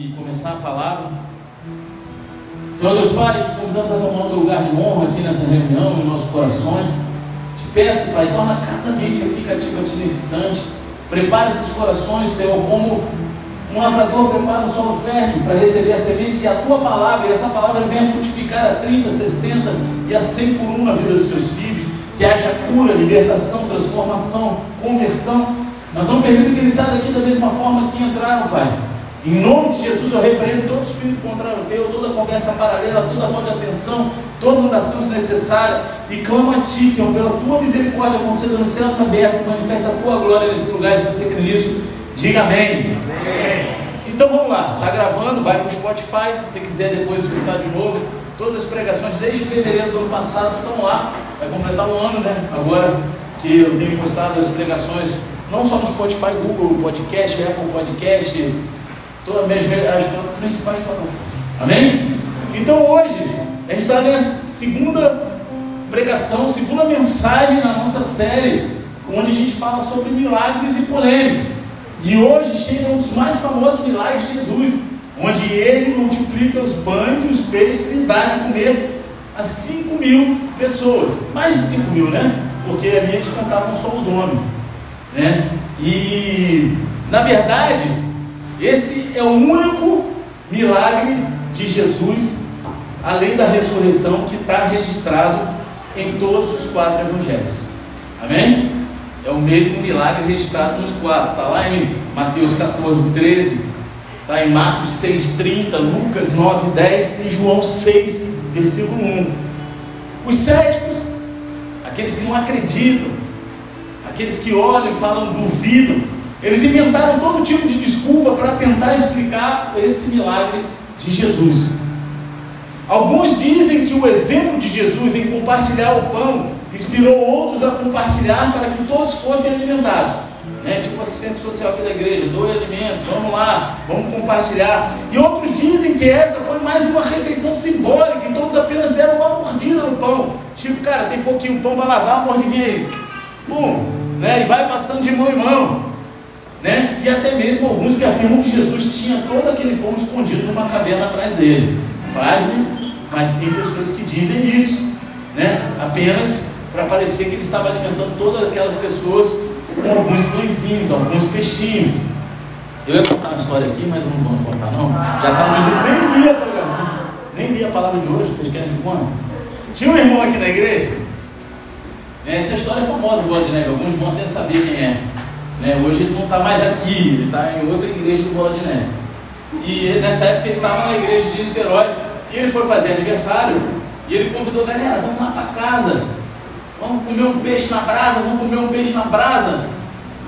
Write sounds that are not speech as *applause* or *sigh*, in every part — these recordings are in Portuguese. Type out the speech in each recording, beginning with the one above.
e começar a palavra. Senhor Deus Pai, te convidamos a tomar outro lugar de honra aqui nessa reunião, em nossos corações. Te peço, Pai, torna cada mente aqui cativa a Ti nesse instante. Prepare esses corações, Senhor, como um lavrador prepara um solo fértil para receber a semente e a Tua palavra, e essa palavra venha frutificar a 30, 60 e a 100 por um na vida dos Teus filhos. Que haja cura, libertação, transformação, conversão. Nós não permitir que eles saiam daqui da mesma forma que entraram, Pai. Em nome de Jesus, eu repreendo todo espírito contrário teu, toda conversa paralela, toda falta de atenção, toda mudação desnecessária, e clamo a ti, Senhor, pela tua misericórdia, conceda nos céus abertos, manifesta a tua glória nesse lugar, se você crê nisso, diga amém. amém. Então vamos lá, está gravando, vai para o Spotify, se quiser depois escutar de novo. Todas as pregações desde fevereiro do ano passado estão lá, vai completar um ano, né? Agora que eu tenho postado as pregações, não só no Spotify, Google Podcast, Apple Podcast, todas as, as principais plataformas. Amém? Então hoje, a gente está na segunda pregação, segunda mensagem na nossa série, onde a gente fala sobre milagres e polêmicas. E hoje chega um dos mais famosos milagres de Jesus, onde ele multiplica os pães e os peixes e dá de comer a 5 mil pessoas. Mais de 5 mil, né? Porque ali eles contavam só os homens. Né? E, na verdade, esse é o único milagre de Jesus, além da ressurreição, que está registrado em todos os quatro evangelhos. Amém? É o mesmo milagre registrado nos quatro. Está lá em Mateus 14, 13. Está em Marcos 6, 30, Lucas 9, 10 e João 6, versículo 1. Os céticos, aqueles que não acreditam, aqueles que olham e falam duvidam, eles inventaram todo tipo de desculpa para tentar explicar esse milagre de Jesus. Alguns dizem que o exemplo de Jesus em compartilhar o pão inspirou outros a compartilhar para que todos fossem alimentados. Né? Tipo assistência social aqui da igreja, doe alimentos, vamos lá, vamos compartilhar. E outros dizem que essa foi mais uma refeição simbólica e todos apenas deram uma mordida no pão. Tipo, cara, tem pouquinho pão, vai lá, dá uma mordidinha aí. Pum, né? E vai passando de mão em mão. Né? E até mesmo alguns que afirmam que Jesus tinha todo aquele pão escondido numa caverna atrás dele. Pasme, mas tem pessoas que dizem isso, né? apenas para parecer que ele estava alimentando todas aquelas pessoas com alguns pãezinhos, alguns peixinhos. Eu ia contar uma história aqui, mas não vou contar não. Já está no início, nem li a nem li a palavra de hoje, vocês querem que conte? Tinha um irmão aqui na igreja, essa história é famosa, né? alguns vão até saber quem é. Né? Hoje ele não está mais aqui, ele está em outra igreja do Bola de Neve. E nessa época ele estava na igreja de Niterói, que ele foi fazer aniversário, e ele convidou galera, vamos lá para casa, vamos comer um peixe na brasa, vamos comer um peixe na brasa.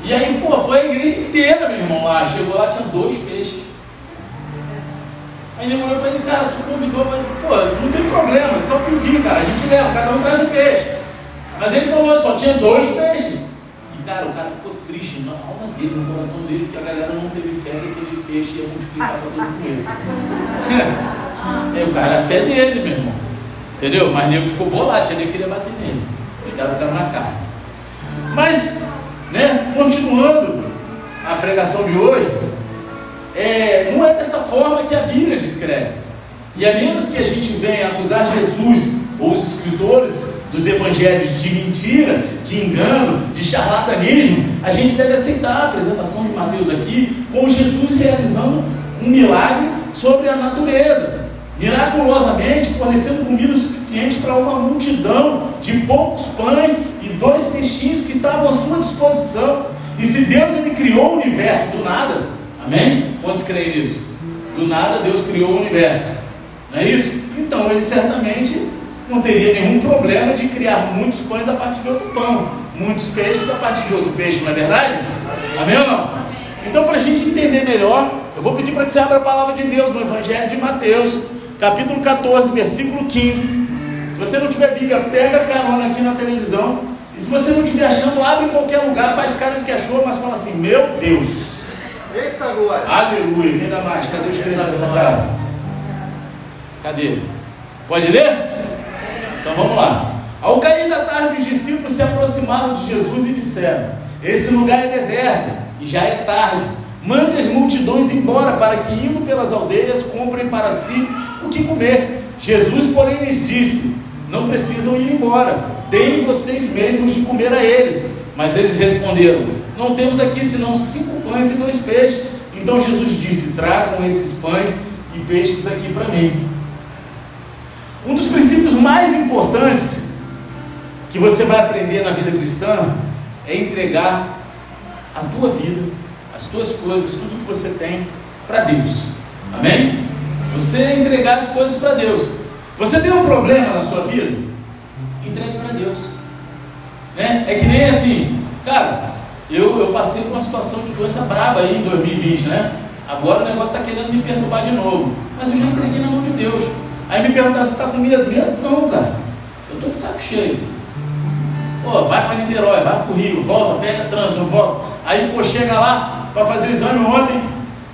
E aí, pô, foi a igreja inteira, meu irmão, lá. Chegou lá, tinha dois peixes. Aí ele olhou para ele, cara, tu convidou, mas, pô, não tem problema, só pedir, cara, a gente leva, cada um traz um peixe. Mas ele falou, só tinha dois peixes. Cara, o cara ficou triste na alma dele, no coração dele, que a galera não teve fé que aquele peixe ia multiplicar para todo mundo. é, o cara, a fé dele, meu irmão. Entendeu? Mas nego ficou bolado, tinha nem queria bater nele. Os caras ficaram na cara. Mas, né, continuando a pregação de hoje, é, não é dessa forma que a Bíblia descreve. E a menos que a gente venha acusar Jesus ou os escritores dos evangelhos de mentira, de engano, de charlatanismo, a gente deve aceitar a apresentação de Mateus aqui com Jesus realizando um milagre sobre a natureza, miraculosamente fornecendo comida suficiente para uma multidão de poucos pães e dois peixinhos que estavam à sua disposição. E se Deus ele criou o universo do nada, amém? Quantos creem nisso? Do nada Deus criou o universo, não é isso? Então ele certamente não teria nenhum problema de criar muitos pães a partir de outro pão, muitos peixes a partir de outro peixe, não é verdade? Amém ou não? Então, para a gente entender melhor, eu vou pedir para que você abra a palavra de Deus no Evangelho de Mateus, capítulo 14, versículo 15. Se você não tiver Bíblia, pega a carona aqui na televisão. E se você não estiver achando, abre em qualquer lugar, faz cara de que achou, mas fala assim: Meu Deus! Eita glória! Aleluia! Quem dá mais? Cadê os crentes dessa casa? Cadê? Pode ler? Então vamos lá. Ao cair da tarde, os discípulos se aproximaram de Jesus e disseram: Esse lugar é deserto e já é tarde. Mande as multidões embora, para que, indo pelas aldeias, comprem para si o que comer. Jesus, porém, lhes disse: Não precisam ir embora, deem vocês mesmos de comer a eles. Mas eles responderam: Não temos aqui senão cinco pães e dois peixes. Então Jesus disse: Tragam esses pães e peixes aqui para mim. Um dos princípios mais importantes que você vai aprender na vida cristã é entregar a tua vida, as tuas coisas, tudo que você tem para Deus. Amém? Você entregar as coisas para Deus. Você tem um problema na sua vida? Entregue para Deus. Né? É que nem assim, cara, eu, eu passei por uma situação de doença braba aí em 2020, né? Agora o negócio está querendo me perturbar de novo. Mas eu já entreguei na mão de Deus. Aí me perguntaram se está com medo. Medo? Não, cara. Eu estou de saco cheio. Pô, vai para Niterói, vai para o Rio, volta, pega trânsito, volta. Aí, pô, chega lá para fazer o exame ontem.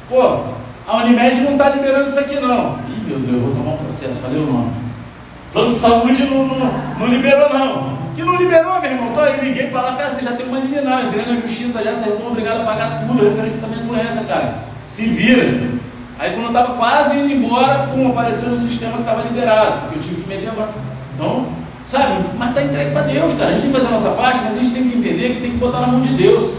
Pô, a Unimed não está liberando isso aqui não. Ih, meu Deus, eu vou tomar um processo, falei o nome. Plano de saúde não, não, não liberou não. Que não liberou, meu irmão. Então aí liguei para lá, cara, você já tem uma liminar, entrei na justiça já, vocês são obrigados a pagar tudo, referente a essa doença, cara. Se vira. Aí quando eu estava quase indo embora, pum, apareceu no sistema que estava liberado, porque eu tive que meter agora. Então, sabe, mas está entregue para Deus, cara. A gente tem que fazer a nossa parte, mas a gente tem que entender que tem que botar na mão de Deus.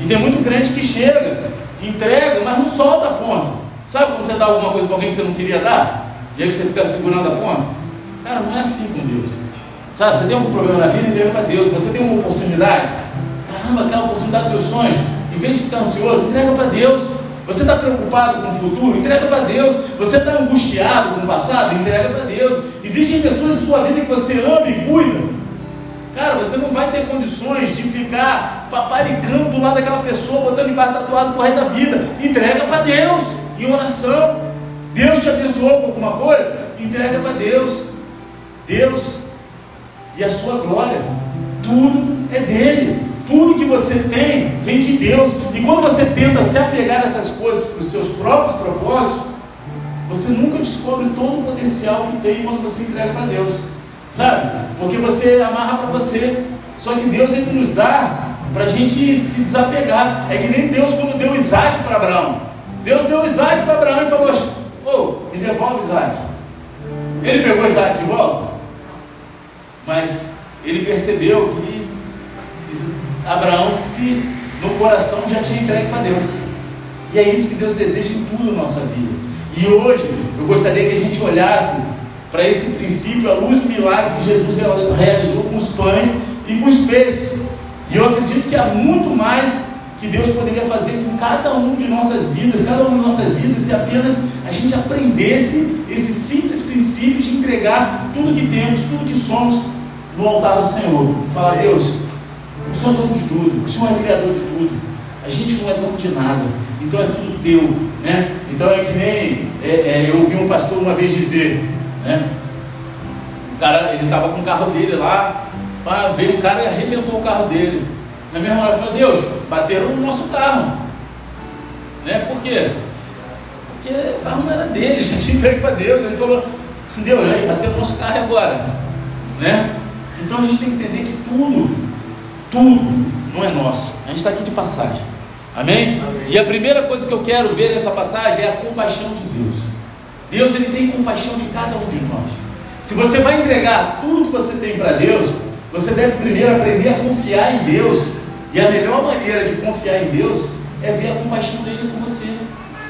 E tem muito crente que chega, entrega, mas não solta a ponta. Sabe quando você dá alguma coisa para alguém que você não queria dar? E aí você fica segurando a ponta? Cara, não é assim com Deus. Sabe, você tem algum problema na vida, entrega para Deus. Você tem uma oportunidade, caramba, aquela oportunidade dos teus sonhos, em vez de ficar ansioso, entrega para Deus. Você está preocupado com o futuro? Entrega para Deus. Você está angustiado com o passado? Entrega para Deus. Existem pessoas em sua vida que você ama e cuida. Cara, você não vai ter condições de ficar paparicando do lado daquela pessoa, botando embaixo da tua asa por da vida. Entrega para Deus, em oração. Deus te abençoou com alguma coisa? Entrega para Deus. Deus e a sua glória. Tudo é dele. Tudo que você tem vem de Deus. E quando você tenta se apegar a essas coisas para os seus próprios propósitos, você nunca descobre todo o potencial que tem quando você entrega para Deus. Sabe? Porque você amarra para você. Só que Deus ele nos dá para a gente se desapegar. É que nem Deus quando deu Isaac para Abraão. Deus deu Isaac para Abraão e falou: oh, me devolve Isaac. Ele pegou Isaac de volta. Mas ele percebeu que Abraão se no coração já tinha entregue para Deus. E é isso que Deus deseja em tudo na nossa vida. E hoje eu gostaria que a gente olhasse para esse princípio à luz do milagre que Jesus realizou com os pães e com os peixes. E eu acredito que há muito mais que Deus poderia fazer com cada um de nossas vidas, cada uma de nossas vidas, se apenas a gente aprendesse esse simples princípio de entregar tudo que temos, tudo que somos no altar do Senhor. Falar, Deus, o Senhor é dono de tudo, o Senhor é criador de tudo. A gente não é dono de nada, então é tudo teu. Né? Então é que nem é, é, eu ouvi um pastor uma vez dizer, né? O cara, ele estava com o carro dele lá, veio um cara e arrebentou o carro dele. Na mesma hora falou, Deus, bateram no nosso carro. Né? Por quê? Porque o carro não era dele, *laughs* já tinha entregue para Deus. Ele falou, Deus, aí bateram no nosso carro agora. Né? Então a gente tem que entender que tudo tudo não é nosso. A gente está aqui de passagem. Amém? Amém? E a primeira coisa que eu quero ver nessa passagem é a compaixão de Deus. Deus ele tem compaixão de cada um de nós. Se você vai entregar tudo que você tem para Deus, você deve primeiro aprender a confiar em Deus. E a melhor maneira de confiar em Deus é ver a compaixão dele por você.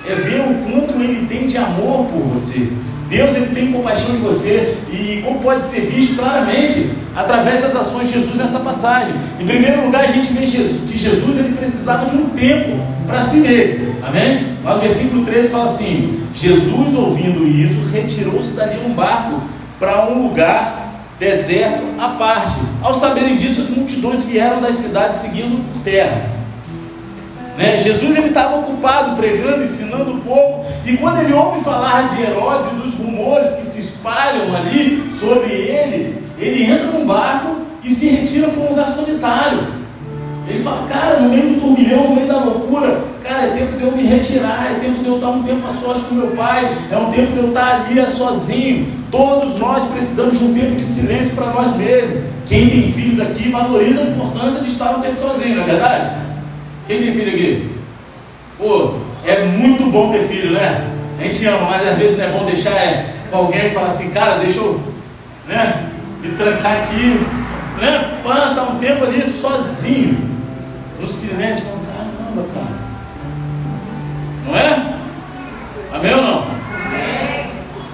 É ver o quanto ele tem de amor por você. Deus ele tem compaixão de você e como pode ser visto claramente através das ações de Jesus nessa passagem. Em primeiro lugar, a gente vê Jesus, que Jesus ele precisava de um tempo para si mesmo. Amém? Lá no versículo 13 fala assim: Jesus, ouvindo isso, retirou-se dali num barco para um lugar deserto à parte. Ao saberem disso, as multidões vieram das cidades seguindo por terra. Né? Jesus ele estava ocupado pregando, ensinando o povo, e quando ele ouve falar de Herodes e dos rumores que se espalham ali sobre ele, ele entra num barco e se retira para um lugar solitário. Ele fala, cara, no meio do turbilhão, no meio da loucura, cara, é tempo de eu me retirar, é tempo de eu estar um tempo a sós com meu pai, é um tempo de eu estar ali sozinho. Todos nós precisamos de um tempo de silêncio para nós mesmos. Quem tem filhos aqui valoriza a importância de estar um tempo sozinho, não é verdade? Quem tem filho aqui? Pô, é muito bom ter filho, né? A gente ama, mas às vezes não é bom deixar é, alguém e falar assim, cara, deixa eu né, me trancar aqui, né? Pã, tá um tempo ali sozinho, no silêncio, falando, caramba, cara. Não é? Amém ou não?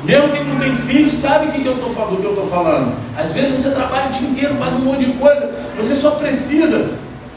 Mesmo quem não tem filho sabe que, que eu estou falando, que eu estou falando. Às vezes você trabalha o dia inteiro, faz um monte de coisa, você só precisa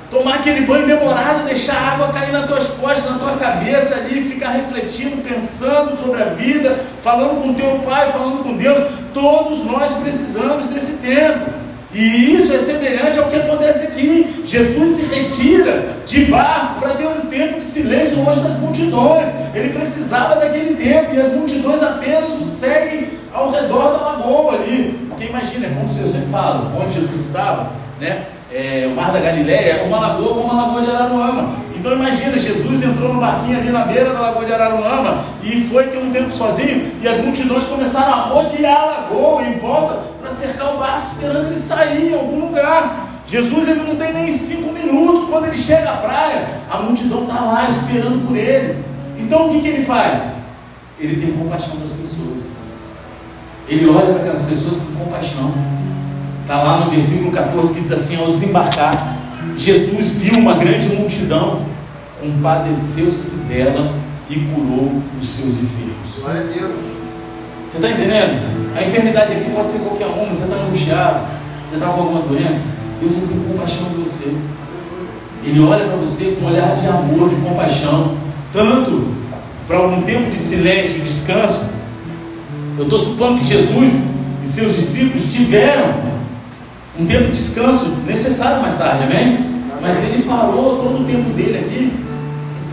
tomar aquele banho demorado, deixar a água cair nas tuas costas, na tua cabeça ali, ficar refletindo, pensando sobre a vida, falando com teu pai, falando com Deus. Todos nós precisamos desse tempo. E isso é semelhante ao que acontece aqui. Jesus se retira de barco para ter um tempo de silêncio longe das multidões. Ele precisava daquele tempo e as multidões apenas o seguem ao redor da lagoa ali. Porque imagina, como eu sempre falo, onde Jesus estava, né? É, o Mar da Galileia é uma lagoa como a Lagoa de Araruama. Então imagina, Jesus entrou no barquinho ali na beira da Lagoa de Araruama e foi ter um tempo sozinho e as multidões começaram a rodear a lagoa em volta para cercar o barco, esperando ele sair em algum lugar. Jesus ele não tem nem cinco minutos quando ele chega à praia, a multidão está lá esperando por ele. Então o que, que ele faz? Ele tem compaixão das pessoas. Ele olha para aquelas pessoas com compaixão. Está lá no versículo 14 que diz assim: ao desembarcar, Jesus viu uma grande multidão, compadeceu-se dela e curou os seus enfermos. Glória a Deus. Você está entendendo? A enfermidade aqui pode ser qualquer uma, você está angustiado, você está com alguma doença. Deus ele tem compaixão de você. Ele olha para você com um olhar de amor, de compaixão, tanto para algum tempo de silêncio e descanso. Eu estou supondo que Jesus e seus discípulos tiveram um tempo de descanso necessário mais tarde, amém? Mas ele parou todo o tempo dele aqui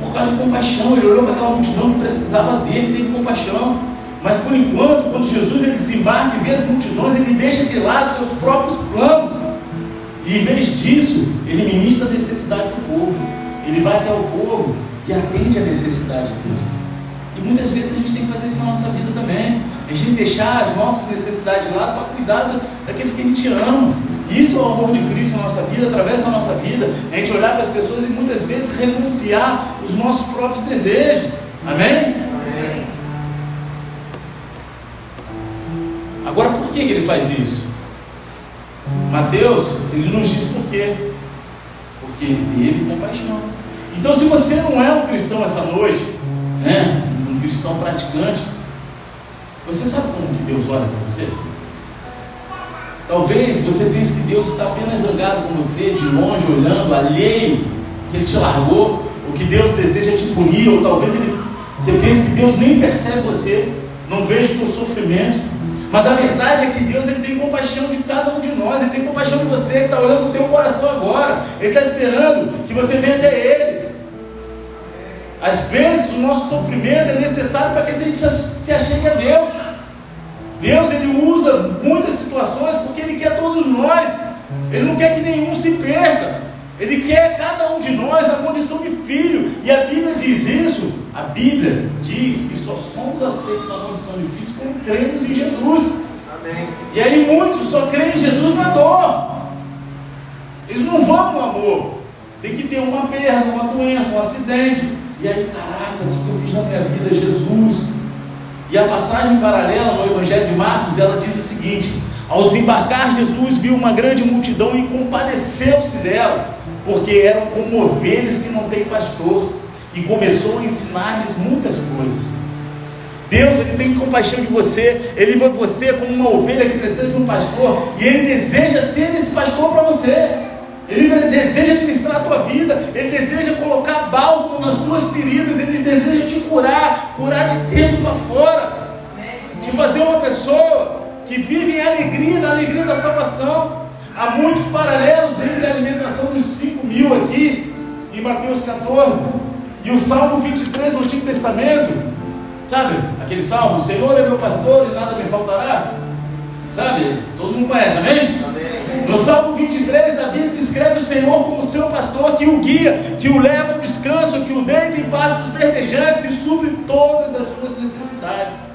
por causa de compaixão. Ele olhou para aquela multidão que precisava dele, teve compaixão. Mas por enquanto, quando Jesus ele desembarca e vê as multidões, ele deixa de lado seus próprios planos. E em vez disso, ele ministra a necessidade do povo. Ele vai até o povo e atende a necessidade deles. E muitas vezes a gente tem que fazer isso na nossa vida também. A gente tem que deixar as nossas necessidades de lado para cuidar daqueles que a gente ama. Isso é o amor de Cristo na nossa vida, através da nossa vida. A gente olhar para as pessoas e muitas vezes renunciar os nossos próprios desejos. Amém? Amém. Agora, por que, ele faz isso? Mateus, ele nos diz por quê. Porque ele teve compaixão. Então, se você não é um cristão essa noite, né, um cristão praticante, você sabe como que Deus olha para você? Talvez você pense que Deus está apenas zangado com você, de longe, olhando, alheio, que Ele te largou, ou que Deus deseja te punir, ou talvez ele, você pense que Deus nem percebe você, não veja o teu sofrimento. Mas a verdade é que Deus ele tem compaixão de cada um de nós, Ele tem compaixão de você, Ele está olhando o teu coração agora, Ele está esperando que você venha até Ele. Às vezes o nosso sofrimento é necessário para que a gente se achegue a Deus. Deus ele usa muitas situações todos nós. Ele não quer que nenhum se perca. Ele quer cada um de nós na condição de filho. E a Bíblia diz isso. A Bíblia diz que só somos aceitos na condição de filhos quando cremos em Jesus. Amém. E aí muitos só creem em Jesus na dor. Eles não vão no amor. Tem que ter uma perda, uma doença, um acidente. E aí, caraca, o que eu fiz na minha vida? Jesus, e a passagem paralela no Evangelho de Marcos, ela diz o seguinte: Ao desembarcar, Jesus viu uma grande multidão e compadeceu-se dela, porque eram como ovelhas que não têm pastor, e começou a ensinar-lhes muitas coisas. Deus ele tem compaixão de você, ele vê você como uma ovelha que precisa de um pastor, e ele deseja ser esse pastor para você. Ele deseja ministrar a tua vida, Ele deseja colocar bálsamo nas tuas feridas, Ele deseja te curar, curar de dentro para fora, te fazer uma pessoa que vive em alegria, na alegria da salvação. Há muitos paralelos entre a alimentação dos 5 mil aqui, em Mateus 14, e o Salmo 23 no Antigo Testamento. Sabe aquele salmo? O Senhor é meu pastor e nada me faltará. Sabe? Todo mundo conhece, amém? amém. No Salmo 23, Davi descreve o Senhor como seu pastor que o guia, que o leva ao descanso, que o deita em pastos verdejantes e supre todas as suas necessidades.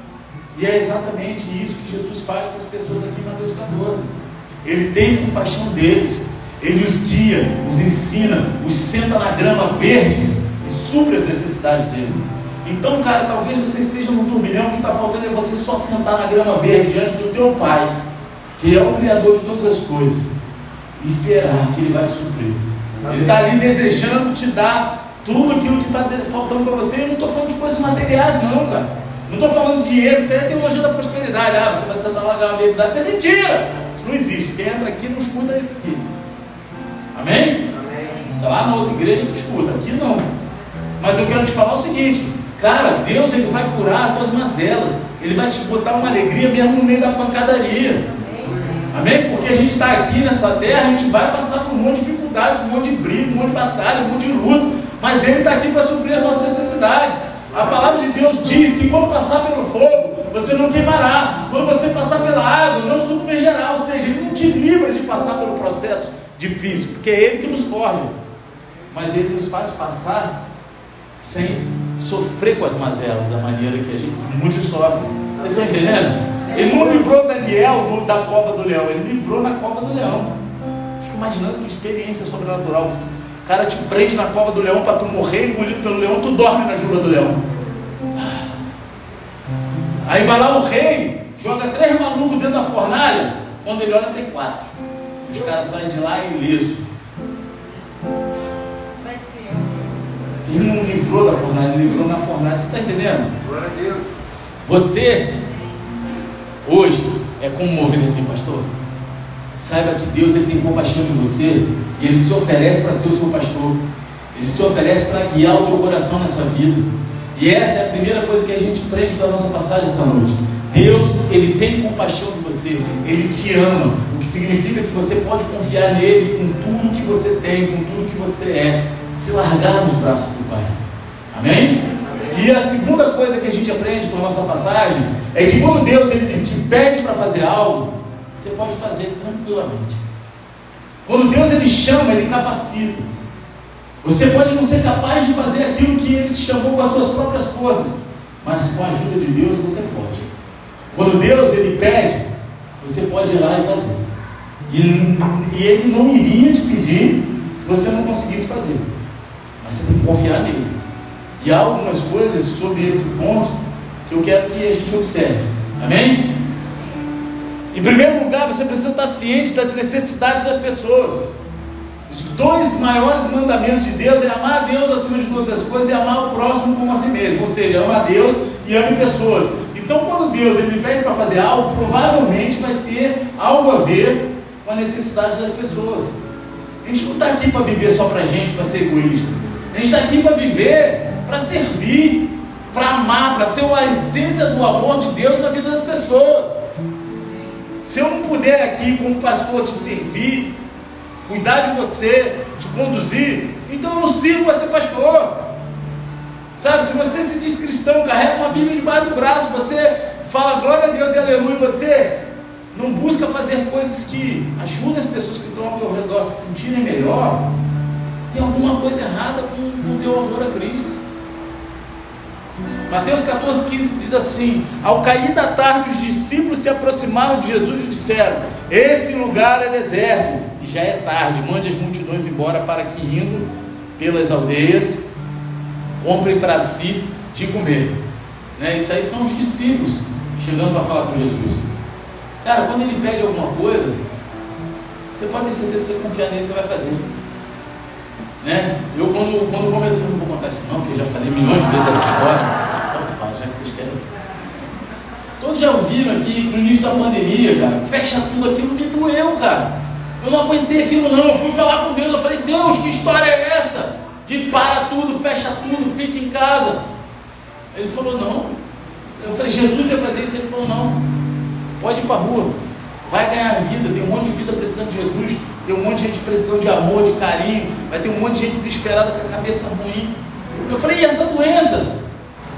E é exatamente isso que Jesus faz com as pessoas aqui em Mateus 14. Ele tem compaixão deles, ele os guia, os ensina, os senta na grama verde e supre as necessidades dele. Então, cara, talvez você esteja num turbilhão que está faltando é você só sentar na grama verde diante do teu pai, que é o Criador de todas as coisas, e esperar que ele vai te suprir. Ele está ali desejando te dar tudo aquilo que está faltando para você. Eu não estou falando de coisas materiais, não, cara. Não estou falando de dinheiro, isso aí é teologia da prosperidade. Ah, você vai sentar lá grama verde, isso é mentira. Isso não existe. Quem entra aqui não escuta isso aqui. Amém? Amém. Está lá na outra igreja tu escuta, aqui não. Mas eu quero te falar o seguinte, cara, Deus ele vai curar as tuas mazelas, Ele vai te botar uma alegria mesmo no meio da pancadaria. Amém? Porque a gente está aqui nessa terra, a gente vai passar por um monte de dificuldade, um monte de briga, um monte de batalha, um monte de luta, mas Ele está aqui para suprir as nossas necessidades. A palavra de Deus diz que quando passar pelo fogo, você não queimará. Quando você passar pela água, não submergerá. Ou seja, Ele não te livra de passar pelo processo difícil, porque é Ele que nos forja. Mas Ele nos faz passar sem sofrer com as mazelas, da maneira que a gente muitos sofrem. Vocês estão entendendo? Ele não livrou Daniel da cova do leão, ele livrou na cova do leão. Fico imaginando que experiência sobrenatural. O cara te prende na cova do leão para tu morrer engolido pelo leão, tu dorme na jura do leão. Aí vai lá o rei, joga três malucos dentro da fornalha, quando ele olha tem quatro. Os caras saem de lá ileso. Ele não livrou da fornalha, ele livrou na fornalha. Você está entendendo? Glória a Deus. Você, hoje, é como mover assim, pastor. Saiba que Deus ele tem compaixão de você e Ele se oferece para ser o seu pastor. Ele se oferece para guiar o teu coração nessa vida. E essa é a primeira coisa que a gente aprende da nossa passagem essa noite. Deus, Ele tem compaixão de você, Ele te ama, o que significa que você pode confiar nele com tudo que você tem, com tudo que você é, se largar nos braços do Pai. Amém? E a segunda coisa que a gente aprende com a nossa passagem é que quando Deus ele te pede para fazer algo, você pode fazer tranquilamente. Quando Deus ele chama, ele capacita. Você pode não ser capaz de fazer aquilo que ele te chamou com as suas próprias forças, mas com a ajuda de Deus você pode. Quando Deus ele pede, você pode ir lá e fazer. E, e ele não iria te pedir se você não conseguisse fazer. Mas você tem que confiar nele. E há algumas coisas sobre esse ponto que eu quero que a gente observe. Amém? Em primeiro lugar, você precisa estar ciente das necessidades das pessoas. Os dois maiores mandamentos de Deus é amar a Deus acima de todas as coisas e amar o próximo como a si mesmo. Ou seja, ama a Deus e ame pessoas. Então, quando Deus ele vem para fazer algo, provavelmente vai ter algo a ver com a necessidade das pessoas. A gente não está aqui para viver só para a gente, para ser egoísta. A gente está aqui para viver, para servir, para amar, para ser a essência do amor de Deus na vida das pessoas. Se eu não puder aqui, como pastor, te servir, cuidar de você, te conduzir, então eu não sirvo para ser pastor. Sabe, se você se diz cristão, carrega uma Bíblia debaixo do braço, você fala glória a Deus e aleluia, você não busca fazer coisas que ajudem as pessoas que estão ao teu redor a se sentirem melhor, tem alguma coisa errada com o teu amor a Cristo. Mateus 14, 15 diz assim: Ao cair da tarde, os discípulos se aproximaram de Jesus e disseram: Esse lugar é deserto e já é tarde, mande as multidões embora para que, indo pelas aldeias, comprem para si de comer. Né? Isso aí são os discípulos chegando para falar com Jesus. Cara, quando ele pede alguma coisa, você pode ter certeza que você confiar nele, você vai fazer. Né? Eu, quando, quando comecei, não vou contar isso não, porque eu já falei milhões de vezes dessa história. Então fala, já que vocês querem. Todos já ouviram aqui no início da pandemia, cara, fecha tudo aquilo, me doeu, cara. Eu não aguentei aquilo, não. Eu fui falar com Deus, eu falei, Deus, que história é essa? De para tudo, fecha tudo, fica em casa. Ele falou, não. Eu falei, Jesus ia fazer isso. Ele falou, não. Pode ir para a rua. Vai ganhar vida. Tem um monte de vida precisando de Jesus. Tem um monte de gente precisando de amor, de carinho. Vai ter um monte de gente desesperada com a cabeça ruim. Eu falei, e essa doença?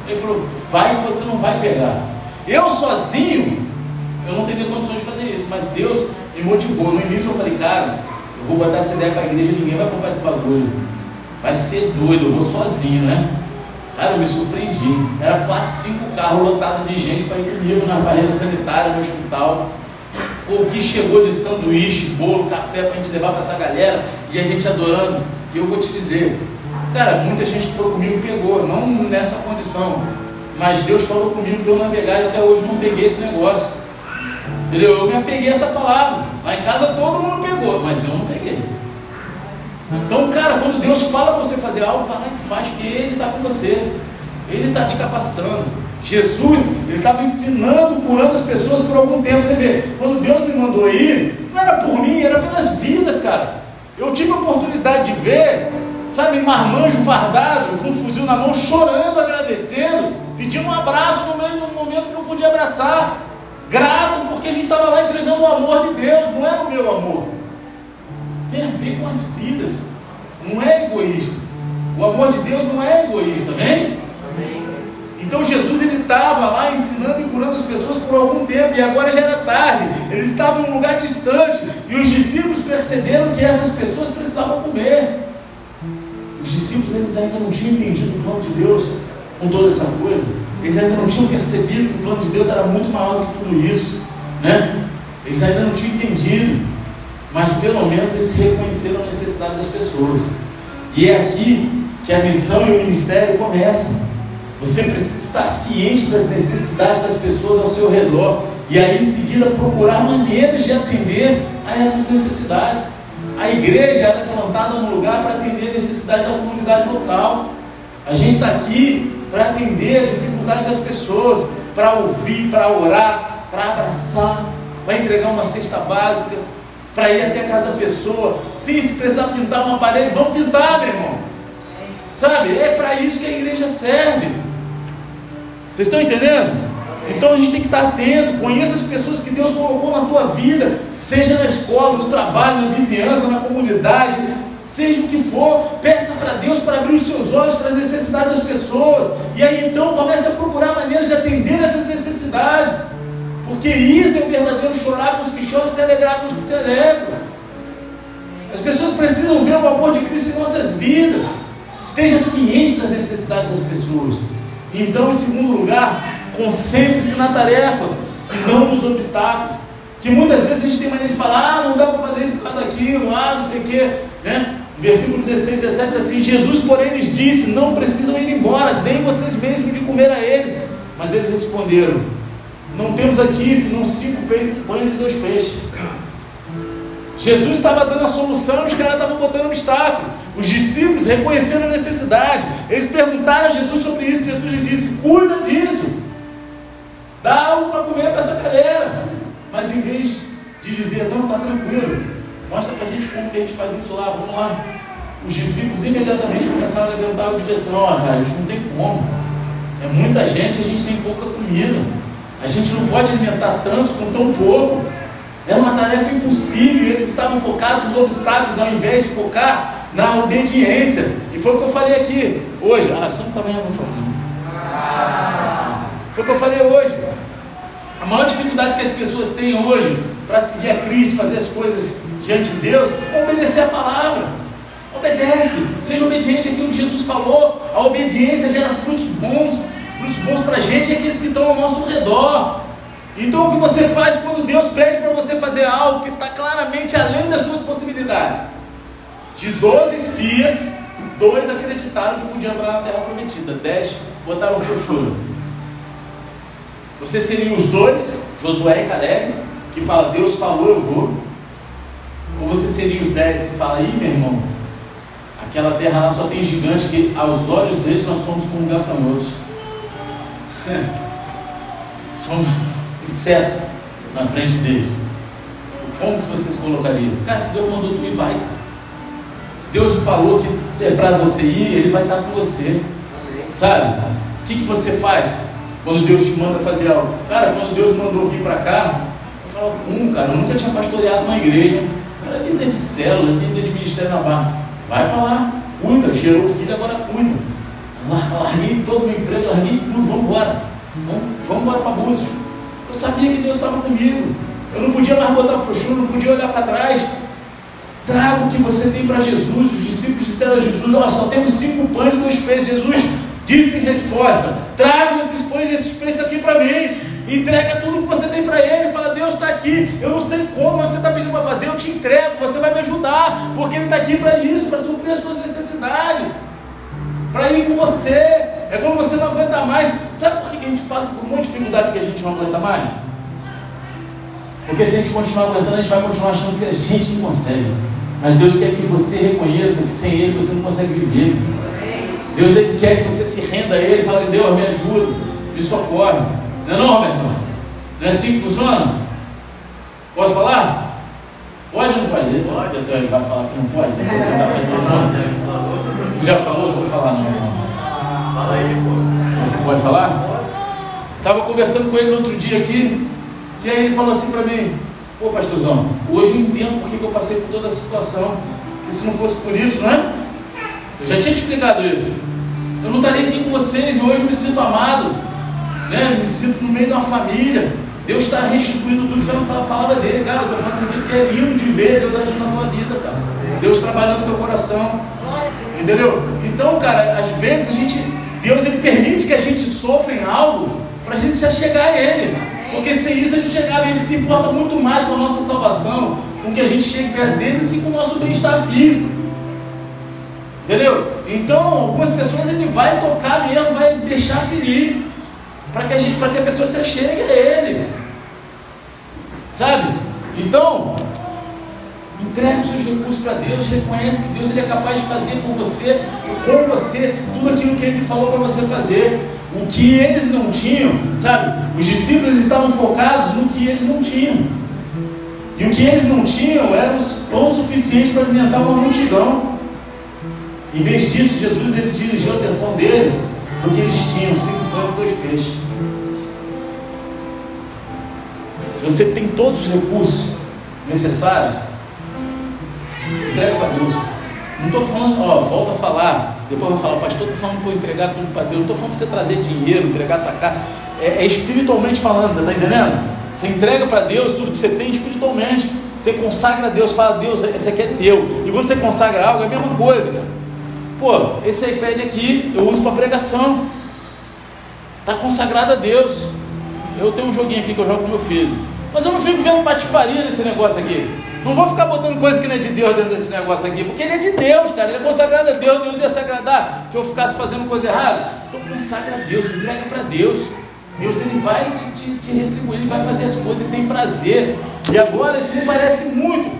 Ele falou, vai que você não vai pegar. Eu sozinho, eu não teria condições de fazer isso, mas Deus me motivou. No início eu falei, cara, eu vou botar essa ideia para a igreja, ninguém vai comprar esse bagulho. Vai ser doido, eu vou sozinho, né? Cara, eu me surpreendi. Era quatro, cinco carros lotados de gente para ir comigo na barreira sanitária, no hospital o que chegou de sanduíche, bolo, café para a gente levar para essa galera e a gente adorando. E eu vou te dizer, Cara, muita gente que foi comigo pegou, não nessa condição. Mas Deus falou comigo que eu não pegar e até hoje não peguei esse negócio. Entendeu? Eu me apeguei a essa palavra. Lá em casa todo mundo pegou, mas eu não peguei. Então, cara, quando Deus fala para você fazer algo, lá e faz, porque Ele está com você. Ele está te capacitando. Jesus, ele estava ensinando, curando as pessoas por algum tempo. Você vê, quando Deus me mandou ir, não era por mim, era pelas vidas, cara. Eu tive a oportunidade de ver, sabe, marmanjo fardado, com um fuzil na mão, chorando, agradecendo, pedindo um abraço no meio do momento que não podia abraçar. Grato porque a gente estava lá entregando o amor de Deus, não era o meu amor. Tem a ver com as vidas, não é egoísta. O amor de Deus não é egoísta, amém? Então Jesus ele estava lá ensinando e curando as pessoas por algum tempo e agora já era tarde. Eles estavam em um lugar distante e os discípulos perceberam que essas pessoas precisavam comer. Os discípulos eles ainda não tinham entendido o plano de Deus com toda essa coisa. Eles ainda não tinham percebido que o plano de Deus era muito maior do que tudo isso, né? Eles ainda não tinham entendido, mas pelo menos eles reconheceram a necessidade das pessoas. E é aqui que a missão e o ministério começam. Você precisa estar ciente das necessidades das pessoas ao seu redor e aí em seguida procurar maneiras de atender a essas necessidades. A igreja era é plantada num lugar para atender a necessidade da comunidade local. A gente está aqui para atender a dificuldade das pessoas, para ouvir, para orar, para abraçar, para entregar uma cesta básica, para ir até a casa da pessoa. Sim, se precisar pintar uma parede, vamos pintar, meu irmão. Sabe? É para isso que a igreja serve. Vocês estão entendendo? Então a gente tem que estar atento, conheça as pessoas que Deus colocou na tua vida, seja na escola, no trabalho, na vizinhança, na comunidade, seja o que for, peça para Deus para abrir os seus olhos para as necessidades das pessoas, e aí então comece a procurar maneiras de atender essas necessidades, porque isso é o verdadeiro chorar com os que choram e se alegrar com os que se alegram. As pessoas precisam ver o amor de Cristo em nossas vidas, esteja ciente das necessidades das pessoas. Então, em segundo lugar, concentre-se na tarefa e não nos obstáculos. Que muitas vezes a gente tem maneira de falar, ah, não dá para fazer isso por causa daquilo, ah, não sei o quê. Né? Versículo 16, 17 assim: Jesus, porém, lhes disse: Não precisam ir embora, deem vocês mesmos de comer a eles. Mas eles responderam: Não temos aqui senão cinco pães e dois peixes. Jesus estava dando a solução, os caras estavam botando obstáculo. Os discípulos reconheceram a necessidade. Eles perguntaram a Jesus sobre isso. Jesus lhe disse: Cuida disso. Dá algo para comer para essa galera. Mas em vez de dizer: Não, está tranquilo, mostra para a gente como que a gente faz isso lá, vamos lá. Os discípulos imediatamente começaram a levantar a objeção: Ó, cara, a gente não tem como. É muita gente, a gente tem pouca comida. A gente não pode alimentar tantos com tão pouco. É uma tarefa impossível. Eles estavam focados nos obstáculos ao invés de focar na obediência. E foi o que eu falei aqui hoje. Ah, você não está vendo, não Foi o que eu falei hoje. A maior dificuldade que as pessoas têm hoje para seguir a Cristo, fazer as coisas diante de Deus, é obedecer a palavra. Obedece, seja obediente àquilo que Jesus falou. A obediência gera frutos bons, frutos bons para a gente e aqueles que estão ao nosso redor. Então, o que você faz quando Deus pede para você fazer algo que está claramente além das suas possibilidades? De 12 espias, dois acreditaram que podiam entrar na terra prometida. Dez botaram o seu choro. Você seria os dois, Josué e Caleb, que fala, Deus falou, eu vou. Ou você seria os dez que fala, ih meu irmão, aquela terra lá só tem gigante que aos olhos deles nós somos como gafanhotos. *laughs* somos insetos na frente deles. Como que vocês colocariam? Cara, se Deus mandou tu ir, vai. Se Deus falou que é para você ir, Ele vai estar com você. Sabe? O que, que você faz quando Deus te manda fazer algo? Cara, quando Deus mandou vir para cá, eu falo, hum, cara, eu nunca tinha pastoreado uma igreja. Cara, é líder de célula, líder de ministério na barra. Vai para lá, cuida, gerou o filho, agora cuida. Larguei todo o meu emprego, larguei tudo, vamos embora. Vamos, embora para Búzios. Eu sabia que Deus estava comigo. Eu não podia mais botar frouxura, não podia olhar para trás. Traga o que você tem para Jesus. Os discípulos disseram a Jesus: Ó, só temos cinco pães e dois peixes. Jesus disse em resposta: Traga esses pães e esses peixes aqui para mim. Entrega tudo que você tem para ele. Fala: Deus está aqui. Eu não sei como você está pedindo para fazer. Eu te entrego. Você vai me ajudar. Porque ele está aqui para isso para suprir as suas necessidades. para ir com você. É quando você não aguenta mais. Sabe por que a gente passa por muita dificuldade que a gente não aguenta mais? Porque se a gente continuar aguentando, a gente vai continuar achando que a gente não consegue. Mas Deus quer que você reconheça que sem Ele você não consegue viver. Deus ele quer que você se renda a Ele e fale, Deus, me ajuda, me socorre. Não é não, Roberto? Não é assim que funciona? Posso falar? Pode ou não pode? Esse pode, até ele vai falar que não pode. Não Já falou? Não vou falar não. Fala aí, pô. Você pode falar? Estava conversando com ele no outro dia aqui, e aí ele falou assim para mim, ô pastorzão, hoje eu entendo porque que eu passei por toda essa situação. E se não fosse por isso, não é? Eu já tinha te explicado isso. Eu não estaria aqui com vocês e hoje eu me sinto amado. Né? Eu me sinto no meio de uma família. Deus está restituindo tudo, isso uma palavra dele, cara. Eu estou falando isso aqui porque é lindo de ver Deus agindo na tua vida, cara. Deus trabalhando no teu coração. Entendeu? Então, cara, às vezes a gente, Deus ele permite que a gente sofra em algo para a gente se achegar a Ele. Porque sem isso a gente chegava, ele se importa muito mais com a nossa salvação, com que a gente chegue perto dele, do que com o nosso bem-estar físico. Entendeu? Então, algumas pessoas ele vai tocar mesmo, vai deixar ferir, para que, a gente, que a pessoa se achegue a ele. Sabe? Então, entregue os seus recursos para Deus, reconhece que Deus ele é capaz de fazer por você, com você, tudo aquilo que ele falou para você fazer. O que eles não tinham, sabe? Os discípulos estavam focados no que eles não tinham. E o que eles não tinham era o pão suficiente para alimentar uma multidão. Em vez disso, Jesus ele dirigiu a atenção deles porque eles tinham cinco pães e dois peixes. Se você tem todos os recursos necessários, entrega para Deus. Não estou falando, ó, volta a falar. Depois vai falar, pastor, estou falando para eu entregar tudo para Deus. Estou falando para você trazer dinheiro, entregar a tua casa. É, é espiritualmente falando, você está entendendo? Você entrega para Deus tudo que você tem espiritualmente. Você consagra a Deus, fala, Deus, esse aqui é teu. E quando você consagra algo, é a mesma coisa, cara. Pô, esse iPad aqui eu uso para pregação. Está consagrado a Deus. Eu tenho um joguinho aqui que eu jogo com meu filho. Mas eu não fico vendo patifaria nesse negócio aqui. Não vou ficar botando coisa que não é de Deus dentro desse negócio aqui, porque ele é de Deus, cara. Ele é consagrado a Deus. Deus ia se agradar que eu ficasse fazendo coisa errada. Então consagra a Deus, entrega para Deus. Deus ele vai te, te, te, retribuir, ele vai fazer as coisas, ele tem prazer. E agora isso não parece muito,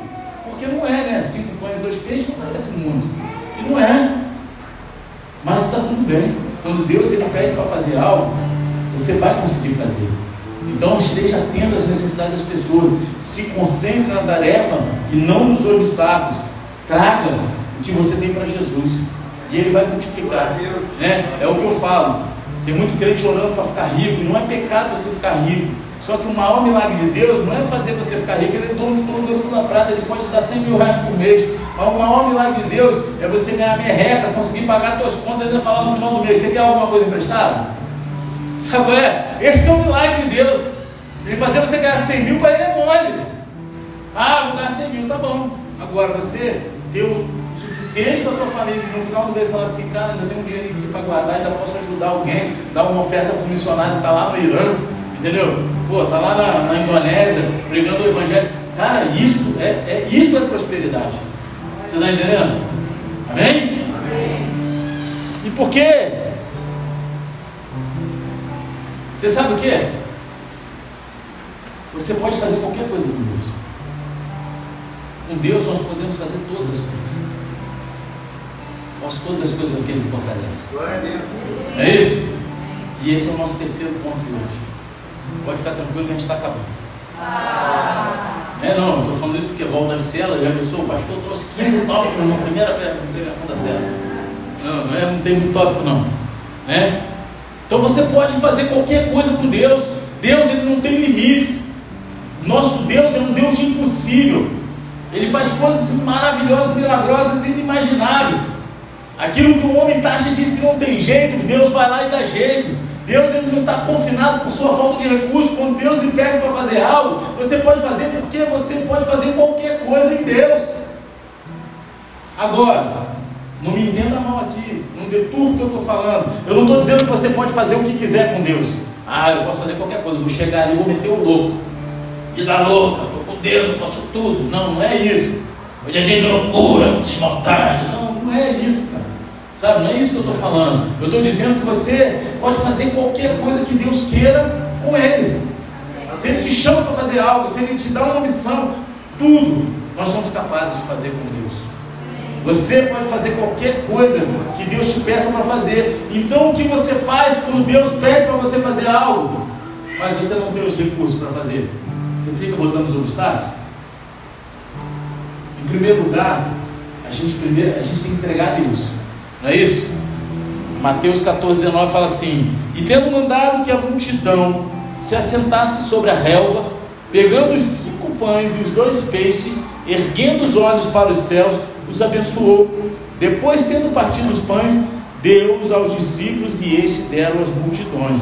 porque não é, né? Cinco pães e dois peixes não parece muito. E não é. Mas está tudo bem. Quando Deus ele pede para fazer algo, você vai conseguir fazer. Então esteja atento às necessidades das pessoas. Se concentre na tarefa e não nos obstáculos. Traga o que você tem para Jesus. E Ele vai multiplicar. Né? É o que eu falo. Tem muito crente orando para ficar rico. Não é pecado você ficar rico. Só que o maior milagre de Deus não é fazer você ficar rico, ele é dono de todo o da prata, ele pode te dar 100 mil reais por mês. Mas o maior milagre de Deus é você ganhar merreca, conseguir pagar suas contas e ainda falar no final do mês, você quer alguma coisa emprestada? Sabe qual é? Esse é o milagre de Deus. Ele fazer você ganhar 100 mil para ele é mole. Ah, vou ganhar 100 mil, tá bom. Agora você ter o suficiente para a tua família e no final do mês falar assim, cara, ainda tenho um dinheiro aqui para guardar, ainda posso ajudar alguém, dar uma oferta para o missionário que está lá no Irã, entendeu? Pô, tá lá na, na Indonésia, pregando o evangelho. Cara, isso é, é, isso é prosperidade. Você está entendendo? Amém? Amém? E por quê? Você sabe o que? Você pode fazer qualquer coisa com Deus. Com Deus nós podemos fazer todas as coisas. Nós todas as coisas que Ele fortalece. É isso? E esse é o nosso terceiro ponto de hoje. Pode ficar tranquilo que a gente está acabando. É não, estou falando isso porque volta a cela, já pensou, o pastor trouxe 15 tópicos na primeira pregação da cela. Não, não, é, não tem muito tópico não. Né? Então você pode fazer qualquer coisa com Deus. Deus ele não tem limites. Nosso Deus é um Deus de impossível. Ele faz coisas maravilhosas, milagrosas e inimagináveis. Aquilo que o homem taxa e diz que não tem jeito, Deus vai lá e dá jeito. Deus ele não está confinado por sua falta de recursos. Quando Deus lhe pede para fazer algo, você pode fazer porque você pode fazer qualquer coisa em Deus. Agora, não me entenda mal aqui, não deturpe o que eu estou falando. Eu não estou dizendo que você pode fazer o que quiser com Deus. Ah, eu posso fazer qualquer coisa, eu vou chegar ali e vou meter o louco. Vida louca, estou com Deus, eu posso tudo. Não, não é isso. Hoje é dia de loucura, de mortalha. Não, não é isso, cara. Sabe, não é isso que eu estou falando. Eu estou dizendo que você pode fazer qualquer coisa que Deus queira com Ele. Se Ele te chama para fazer algo, se Ele te dá uma missão, tudo nós somos capazes de fazer com Deus. Você pode fazer qualquer coisa que Deus te peça para fazer. Então o que você faz quando Deus pede para você fazer algo, mas você não tem os recursos para fazer? Você fica botando os obstáculos? Em primeiro lugar, a gente, primeiro, a gente tem que entregar a Deus. Não é isso? Mateus 14, 19 fala assim: E tendo mandado que a multidão se assentasse sobre a relva, pegando os cinco pães e os dois peixes, erguendo os olhos para os céus, os abençoou. Depois, tendo partido os pães, deu-os aos discípulos e estes deram às multidões.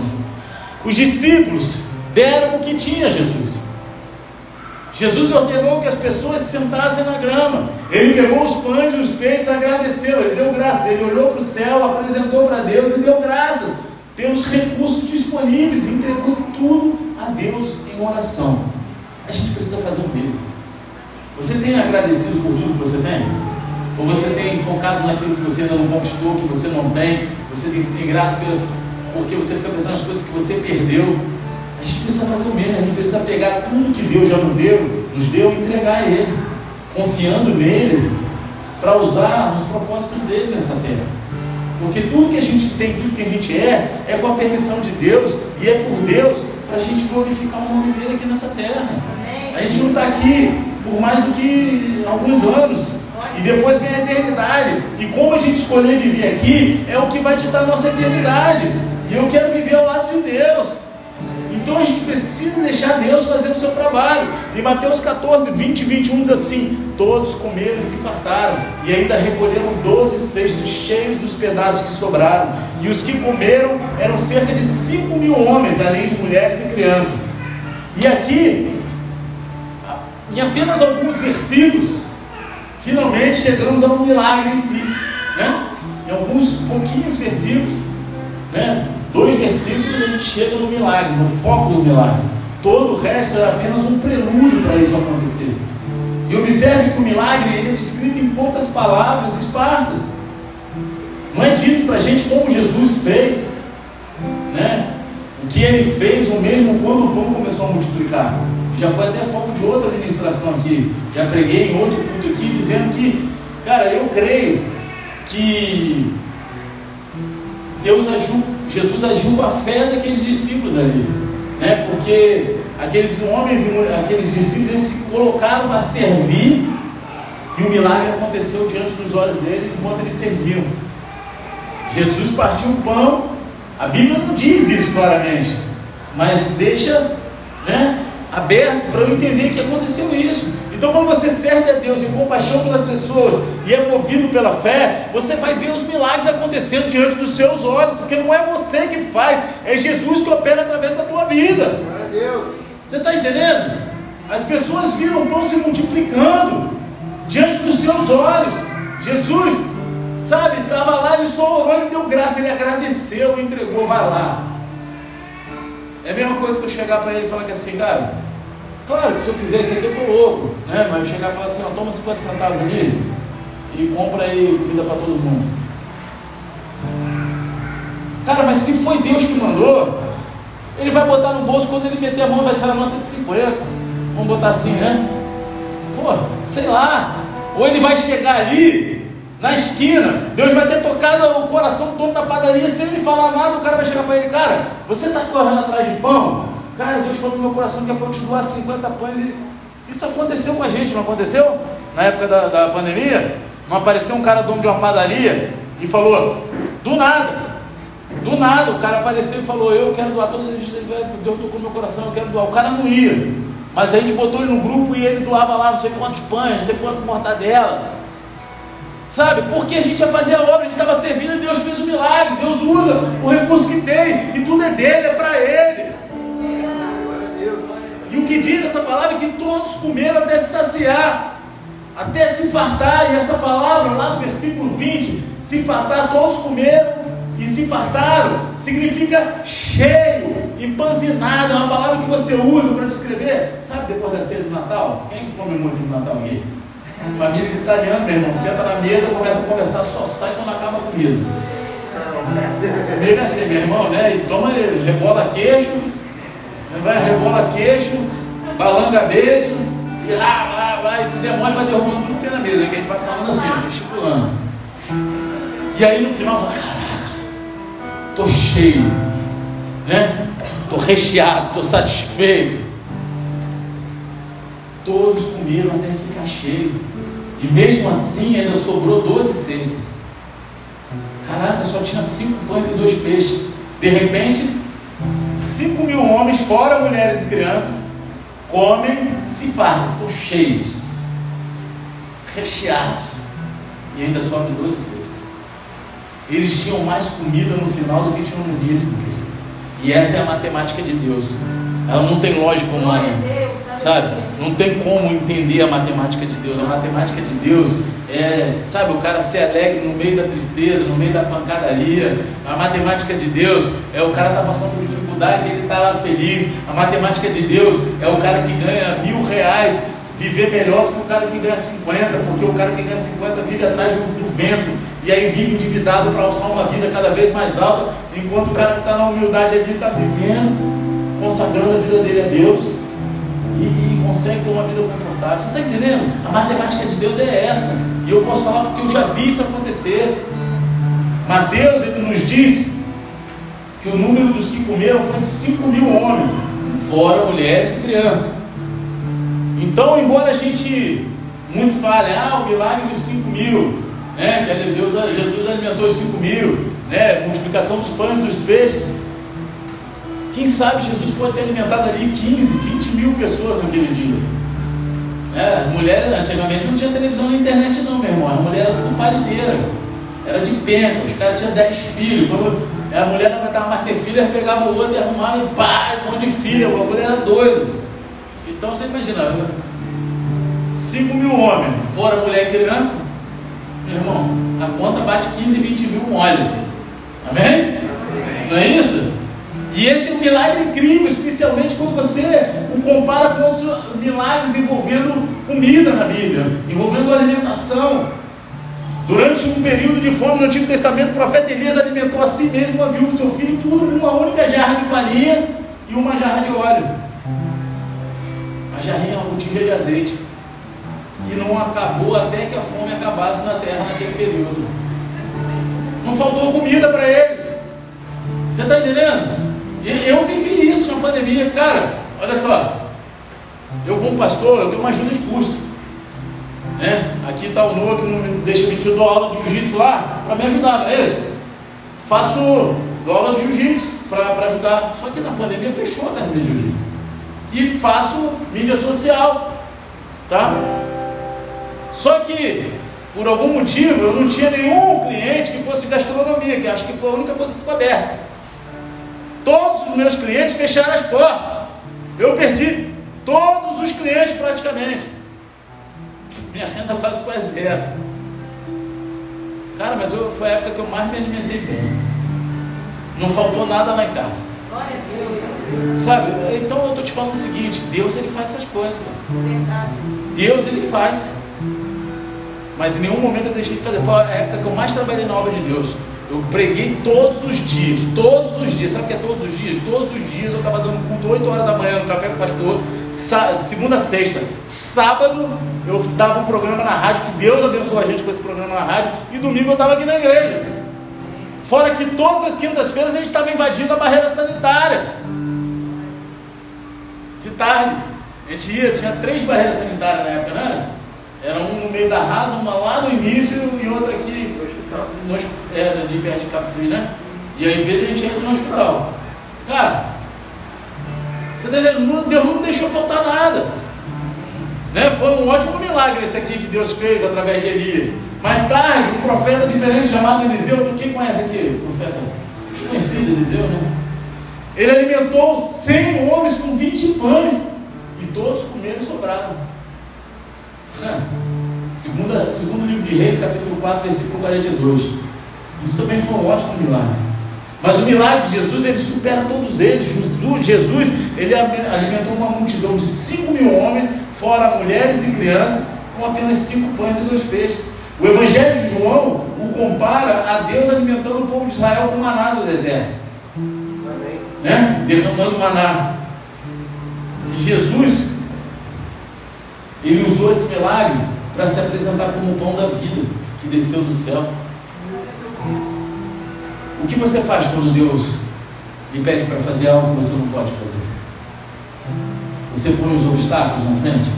Os discípulos deram o que tinha Jesus. Jesus ordenou que as pessoas se sentassem na grama. Ele pegou os pães e os peixes, agradeceu, ele deu graças, ele olhou para o céu, apresentou para Deus e deu graças pelos recursos disponíveis, entregou tudo a Deus em oração. A gente precisa fazer o mesmo. Você tem agradecido por tudo que você tem? Ou você tem focado naquilo que você ainda não conquistou, que você não tem? Você tem sido ingrato porque você fica pensando nas coisas que você perdeu? A gente precisa fazer o mesmo, a gente precisa pegar tudo que Deus já nos deu, nos deu e entregar a Ele, confiando nele, para usar nos propósitos dele nessa terra. Porque tudo que a gente tem, tudo que a gente é, é com a permissão de Deus e é por Deus para a gente glorificar o nome dele aqui nessa terra. A gente não está aqui por mais do que alguns anos. E depois vem a eternidade. E como a gente escolher viver aqui, é o que vai te dar a nossa eternidade. E eu quero viver ao lado de Deus. Então a gente precisa deixar Deus fazer o seu trabalho. Em Mateus 14, 20 e 21 diz assim: Todos comeram e se fartaram, e ainda recolheram doze cestos cheios dos pedaços que sobraram. E os que comeram eram cerca de 5 mil homens, além de mulheres e crianças. E aqui, em apenas alguns versículos, finalmente chegamos ao milagre em si. Né? Em alguns pouquinhos versículos, né? dois versículos, a gente chega no milagre, no foco do milagre. Todo o resto era apenas um prelúdio para isso acontecer. E observe que o milagre ele é descrito em poucas palavras esparsas. Não é dito para a gente como Jesus fez, né? o que ele fez, ou mesmo quando o pão começou a multiplicar. Já foi até foco de outra administração aqui. Já preguei em outro culto aqui, dizendo que, cara, eu creio que Deus ajuda Jesus agiu com a fé daqueles discípulos ali, né? Porque aqueles homens e aqueles discípulos se colocaram a servir e o milagre aconteceu diante dos olhos deles enquanto eles serviam. Jesus partiu o pão, a Bíblia não diz isso claramente, mas deixa né, aberto para eu entender que aconteceu isso. Então, quando você serve a Deus em compaixão pelas pessoas e é movido pela fé, você vai ver os milagres acontecendo diante dos seus olhos, porque não é você que faz, é Jesus que opera através da tua vida. Você está entendendo? As pessoas viram o pão se multiplicando diante dos seus olhos. Jesus, sabe, estava lá, ele só orou, ele deu graça, ele agradeceu, entregou, vai lá. É a mesma coisa que eu chegar para ele e falar que assim, cara, Claro que se eu fizer isso aqui eu tô louco, né? Mas chegar e falar assim, ó, toma 50 centavos ali e compra aí comida para todo mundo. Cara, mas se foi Deus que mandou, ele vai botar no bolso, quando ele meter a mão, vai sair a nota de 50. Vamos botar assim, né? Pô, sei lá. Ou ele vai chegar ali, na esquina, Deus vai ter tocado o coração do dono da padaria, sem ele falar nada, o cara vai chegar para ele, cara, você está correndo atrás de pão? Cara, Deus falou no meu coração que é doar 50 pães. E isso aconteceu com a gente, não aconteceu? Na época da, da pandemia, não apareceu um cara dono de uma padaria e falou, do nada, do nada, o cara apareceu e falou, eu quero doar todos os dias, Deus tocou no meu coração, eu quero doar. O cara não ia. Mas a gente botou ele no grupo e ele doava lá não sei quantos pães, não sei quanto mortadela. Sabe? Porque a gente ia fazer a obra, a gente estava servindo e Deus fez o um milagre. Deus usa o recurso que tem e tudo é dele, é para ele. E o que diz essa palavra é que todos comeram até se saciar, até se fartar. E essa palavra, lá no versículo 20, se fartar, todos comeram e se fartaram, significa cheio, empanzinado. É uma palavra que você usa para descrever. Sabe depois da ceia do Natal? Quem come muito no Natal aqui? Família de italiano, meu irmão, senta na mesa, começa a conversar, só sai quando acaba a comida. Comigo é assim, meu irmão, né? E toma, rebola queijo, vai rebola queijo, balanga beijo, e lá, lá, lá, esse demônio vai derrubando tudo que é na mesa, que a gente vai falando assim, gesticulando. E aí no final fala, caraca, tô cheio, né? Tô recheado, tô satisfeito. Todos comeram até ficar cheio. E mesmo assim ainda sobrou 12 cestas. Caraca, só tinha cinco pães e dois peixes. De repente, cinco mil homens, fora mulheres e crianças, comem, se fartam, ficam cheios, recheados. E ainda sobram 12 cestas. Eles tinham mais comida no final do que tinham no início. E essa é a matemática de Deus. Ela não tem lógica humana. Sabe? Não tem como entender a matemática de Deus. A matemática de Deus é, sabe, o cara se alegre no meio da tristeza, no meio da pancadaria. A matemática de Deus é o cara tá passando por dificuldade, ele está lá feliz. A matemática de Deus é o cara que ganha mil reais viver melhor do que o cara que ganha 50, porque o cara que ganha 50 vive atrás do, do vento e aí vive endividado para alçar uma vida cada vez mais alta, enquanto o cara que está na humildade ali está vivendo, consagrando a vida dele a Deus e, e consegue ter uma vida confortável. Você está entendendo? A matemática de Deus é essa. E eu posso falar porque eu já vi isso acontecer. Mateus ele nos diz que o número dos que comeram foi de 5 mil homens, fora mulheres e crianças. Então, embora a gente, muitos falem, ah, o milagre dos 5 mil, né? Que Deus, Jesus alimentou os 5 mil, né? Multiplicação dos pães e dos peixes. Quem sabe Jesus pode ter alimentado ali 15, 20 mil pessoas naquele dia. É, as mulheres, antigamente não tinha televisão na internet não, meu irmão. A mulher era com parideira. Era de penca, os caras tinham 10 filhos. Quando a mulher não aguentava mais ter filho, ela pegava o outro e arrumava e pá, um monte de filho. A mulher era doido. Então você imagina, 5 mil homens, fora mulher e criança, meu irmão, a conta bate 15, 20 mil mole. Amém? Não é isso? E esse é um milagre incrível, especialmente quando você o compara com outros milagres envolvendo comida na Bíblia, envolvendo alimentação. Durante um período de fome no Antigo Testamento, o profeta Elias alimentou a si mesmo, a viúva, seu filho, tudo com uma única jarra de farinha e uma jarra de óleo. A jarrinha, uma botija de azeite. E não acabou até que a fome acabasse na terra naquele período. Não faltou comida para eles. Você está entendendo? Eu vivi isso na pandemia, cara. Olha só, eu como pastor, eu tenho uma ajuda de custo. Né? Aqui está o Noah que não me deixa mentir, eu dou aula de jiu-jitsu lá para me ajudar, não é isso? Faço, dou aula de jiu-jitsu para ajudar. Só que na pandemia fechou a academia de jiu-jitsu. E faço mídia social. Tá? Só que, por algum motivo, eu não tinha nenhum cliente que fosse gastronomia, que acho que foi a única coisa que ficou aberta. Todos os meus clientes fecharam as portas. Eu perdi todos os clientes praticamente. Minha renda quase foi zero. Cara, mas eu, foi a época que eu mais me alimentei bem. Não faltou nada em casa. Sabe? Então eu estou te falando o seguinte, Deus ele faz essas coisas. Cara. Deus ele faz. Mas em nenhum momento eu deixei de fazer. Foi a época que eu mais trabalhei na obra de Deus. Eu preguei todos os dias, todos os dias. Sabe o que é todos os dias? Todos os dias eu estava dando culto 8 horas da manhã no Café com o Pastor, segunda a sexta. Sábado eu dava um programa na rádio, que Deus abençoou a gente com esse programa na rádio, e domingo eu estava aqui na igreja. Fora que todas as quintas-feiras a gente estava invadindo a barreira sanitária. De tarde. A gente ia, tinha três barreiras sanitárias na época, não era? Era um no meio da rasa, uma lá no início e outra aqui no, é, ali perto de Cabo Frio, né? E às vezes a gente entra no hospital. Cara, você tá entendendo? Deus não deixou faltar nada. Né? Foi um ótimo milagre esse aqui que Deus fez através de Elias. Mais tarde, um profeta diferente chamado Eliseu, quem conhece aqui? O profeta conhecido Eliseu, né? Ele alimentou 100 homens com 20 pães e todos comeram e sobraram. Né? Segunda, segundo livro de Reis, capítulo 4, versículo 42. Isso também foi um ótimo milagre. Mas o milagre de Jesus, ele supera todos eles. Jesus, Jesus ele alimentou uma multidão de 5 mil homens, fora mulheres e crianças, com apenas cinco pães e dois peixes. O Evangelho de João o compara a Deus alimentando o povo de Israel com maná no deserto. Né? Derramando maná. E Jesus, ele usou esse milagre para se apresentar como o pão da vida que desceu do céu. O que você faz quando Deus lhe pede para fazer algo que você não pode fazer? Você põe os obstáculos na frente?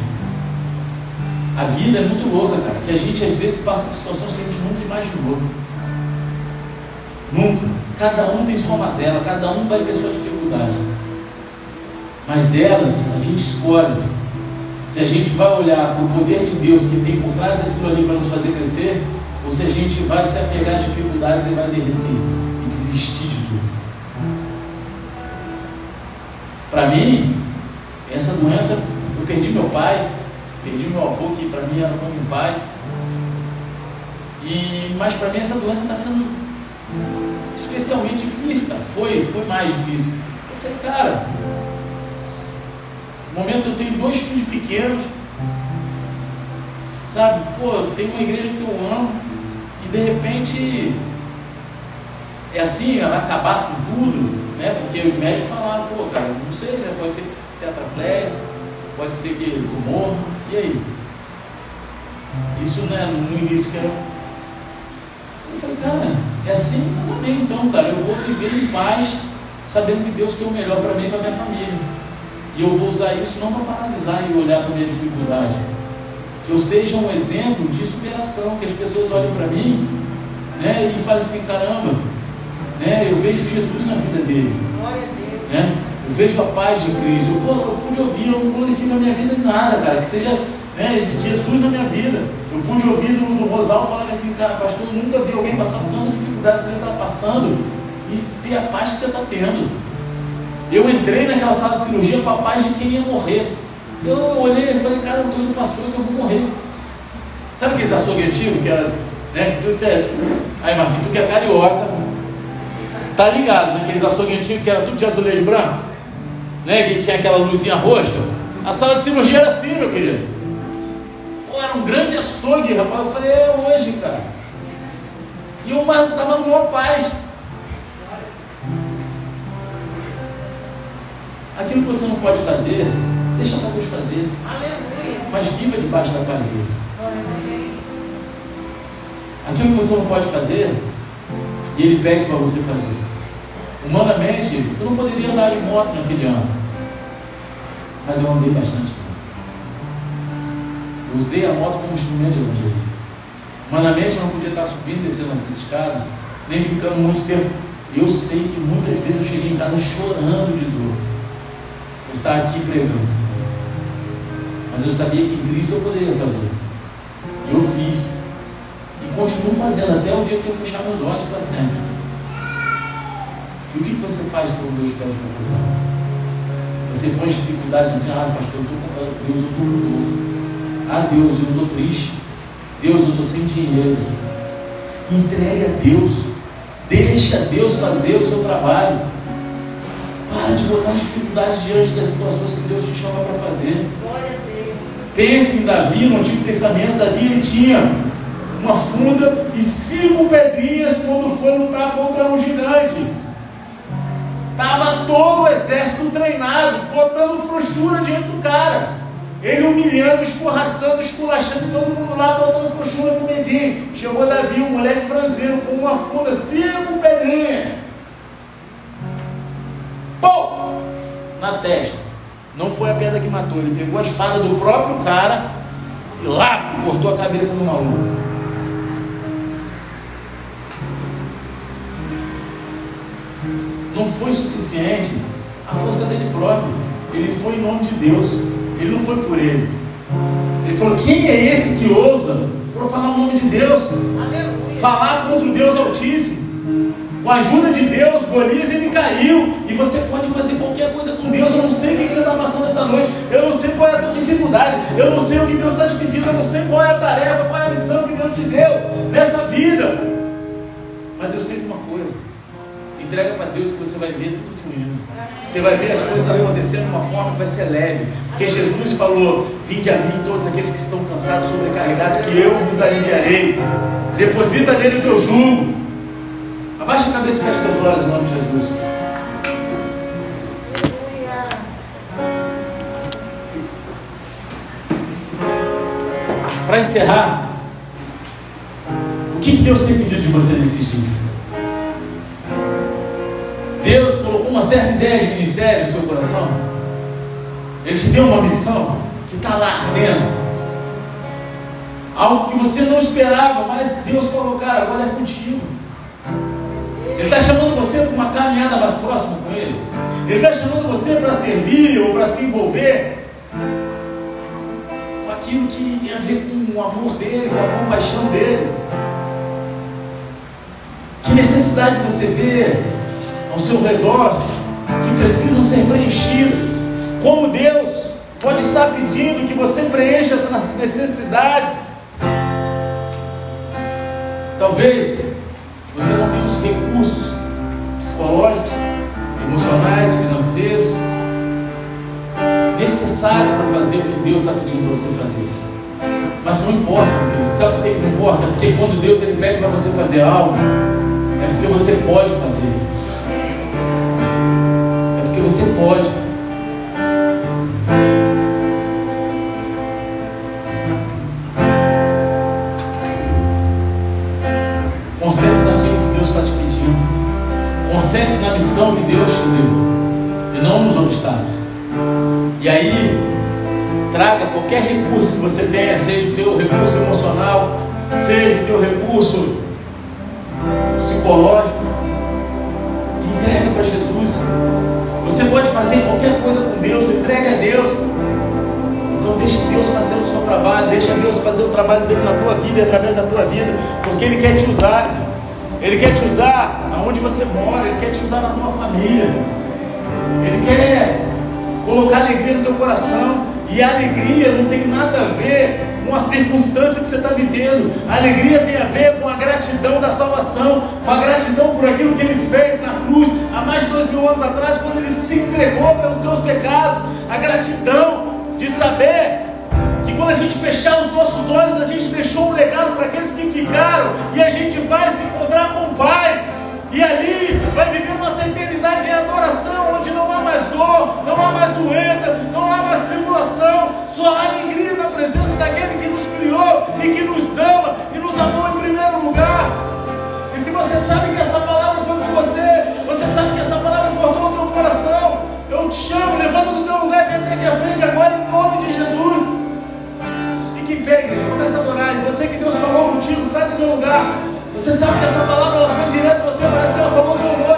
A vida é muito louca, cara, que a gente às vezes passa por situações que a gente nunca imaginou. Nunca. Cada um tem sua mazela, cada um vai ter sua dificuldade. Mas delas, a gente escolhe se a gente vai olhar para o poder de Deus que tem por trás daquilo ali para nos fazer crescer, ou se a gente vai se apegar às dificuldades e vai derreter e desistir de tudo. Para mim, essa doença, eu perdi meu pai, perdi meu avô, que para mim era como um pai. E, mas para mim essa doença está sendo especialmente difícil, cara. Foi, foi mais difícil. Eu falei, cara, momento eu tenho dois filhos pequenos, sabe? Pô, tem uma igreja que eu amo e de repente é assim, vai acabar com tudo, né? Porque os médicos falaram, pô, cara, não sei, né? Pode ser que tu fique tetraplégico, pode ser que tu morra, e aí? Isso né, no início que era. Eu falei, cara, é assim, mas amém então, cara, eu vou viver em paz, sabendo que Deus tem o melhor para mim e para minha família. E eu vou usar isso não para paralisar e olhar para a minha dificuldade. Que eu seja um exemplo de superação, que as pessoas olhem para mim né, e falem assim, caramba, né? Eu vejo Jesus na vida dele. Né? Eu vejo a paz de Cristo. Eu, pô, eu pude ouvir, eu não glorifico a minha vida em nada, cara. Que seja né, Jesus na minha vida. Eu pude ouvir no, no Rosal falando assim, cara, pastor, eu nunca vi alguém passar por tanta dificuldade que você está passando e ter a paz que você está tendo. Eu entrei naquela sala de cirurgia de quem ia morrer. Eu olhei e falei, cara, eu estou indo para açougue, eu vou morrer. Sabe aqueles açougue antigos que era, né, que aí Marquinhos, tu que é carioca, Tá ligado, né? Aqueles açougues antigos que era tudo de azulejo branco, né? Que tinha aquela luzinha roxa. A sala de cirurgia era assim, meu querido. Pô, era um grande açougue, rapaz. Eu falei, é hoje, cara. E o mar estava no maior paz. Aquilo que você não pode fazer, deixa Deus fazer. Aleluia. Mas viva debaixo da paz dele. Aquilo que você não pode fazer, e ele pede para você fazer. Humanamente, eu não poderia andar de moto naquele ano. Mas eu andei bastante Eu usei a moto como instrumento de evangelismo. Humanamente, eu não podia estar subindo e descendo essas escadas, nem ficando muito tempo. Eu sei que muitas vezes eu cheguei em casa chorando de dor estar aqui pregando. Mas eu sabia que em Cristo eu poderia fazer. Eu fiz. E continuo fazendo até o dia que eu fechar meus olhos para sempre. E o que você faz quando Deus pede para fazer? Você põe dificuldade no final, ah, pastor, eu estou com Deus, eu estou com dor. Ah, Deus, eu estou triste. Deus, eu estou sem dinheiro. Entregue a Deus. Deixa Deus fazer o seu trabalho. Botar dificuldades diante das situações que Deus te chama para fazer. Pense em Davi, no Antigo Testamento, Davi ele tinha uma funda e cinco pedrinhas quando foi lutar contra um gigante. Estava todo o exército treinado, botando frouxura diante do cara. Ele humilhando, escorraçando, esculachando, todo mundo lá botando frouxura com medinho. Chegou Davi, um moleque franzeiro, com uma funda, cinco pedrinhas. Pô! Na testa. Não foi a pedra que matou, ele pegou a espada do próprio cara e lá cortou a cabeça do maluco. não foi suficiente a força dele próprio. Ele foi em nome de Deus. Ele não foi por ele. Ele falou: quem é esse que ousa profanar o nome de Deus? Falar contra o Deus Altíssimo. Com a ajuda de Deus, Golias ele caiu. E você pode fazer qualquer coisa com Deus. Eu não sei o que você está passando essa noite. Eu não sei qual é a tua dificuldade. Eu não sei o que Deus está te pedindo. Eu não sei qual é a tarefa, qual é a missão que Deus te deu nessa vida. Mas eu sei de uma coisa Entrega para Deus que você vai ver tudo fluindo. Você vai ver as coisas acontecendo de uma forma que vai ser leve. Porque Jesus falou: Vinde a mim todos aqueles que estão cansados, sobrecarregados, que eu vos aliviarei. Deposita nele o teu jugo. Abaixa a cabeça e fecha teus olhos em nome de Jesus. Para encerrar, o que Deus tem pedido de você nesses dias? Deus colocou uma certa ideia de ministério no seu coração. Ele te deu uma missão que está lá ardendo. Algo que você não esperava, mas Deus falou, cara, agora é contigo. Ele está chamando você para uma caminhada mais próxima com Ele. Ele está chamando você para servir ou para se envolver com aquilo que tem a ver com o amor dele, com a compaixão dele. Que necessidade você vê ao seu redor que precisam ser preenchidas. Como Deus pode estar pedindo que você preencha essas necessidades. Talvez você não tenha os recursos psicológicos, emocionais, financeiros necessários para fazer o que Deus está pedindo para você fazer. Mas não importa, sabe por que não importa? Porque quando Deus ele pede para você fazer algo, é porque você pode fazer você pode. Concentre-se na missão que Deus te deu. E não nos obstáculos. E aí, traga qualquer recurso que você tenha, seja o teu recurso emocional, seja o teu recurso psicológico, e entrega para Jesus. Você pode fazer qualquer coisa com Deus, entregue a Deus. Então deixa Deus fazer o seu trabalho, deixa Deus fazer o trabalho dele na tua vida através da tua vida, porque Ele quer te usar. Ele quer te usar aonde você mora, Ele quer te usar na tua família. Ele quer colocar alegria no teu coração. E a alegria não tem nada a ver com a circunstância que você está vivendo. A alegria tem a ver com a gratidão da salvação, com a gratidão por aquilo que Ele fez na cruz há mais de dois mil anos atrás, quando Ele se entregou pelos teus pecados. A gratidão de saber quando a gente fechar os nossos olhos, a gente deixou um legado para aqueles que ficaram e a gente vai se encontrar com o Pai. E ali vai viver nossa eternidade em adoração, onde não há mais dor, não há mais doença, não há mais tribulação, só há alegria na presença daquele que nos criou e que nos ama e nos amou em primeiro lugar. E se você sabe que essa palavra foi com você, você sabe que essa palavra cortou o teu coração, eu te chamo, levanta do teu lugar e vem aqui à frente agora em nome de Jesus. Pé, igreja, começa a adorar. E você que Deus falou contigo, sai do teu lugar. Você sabe que essa palavra ela foi direto você, parece que ela falou teu nome.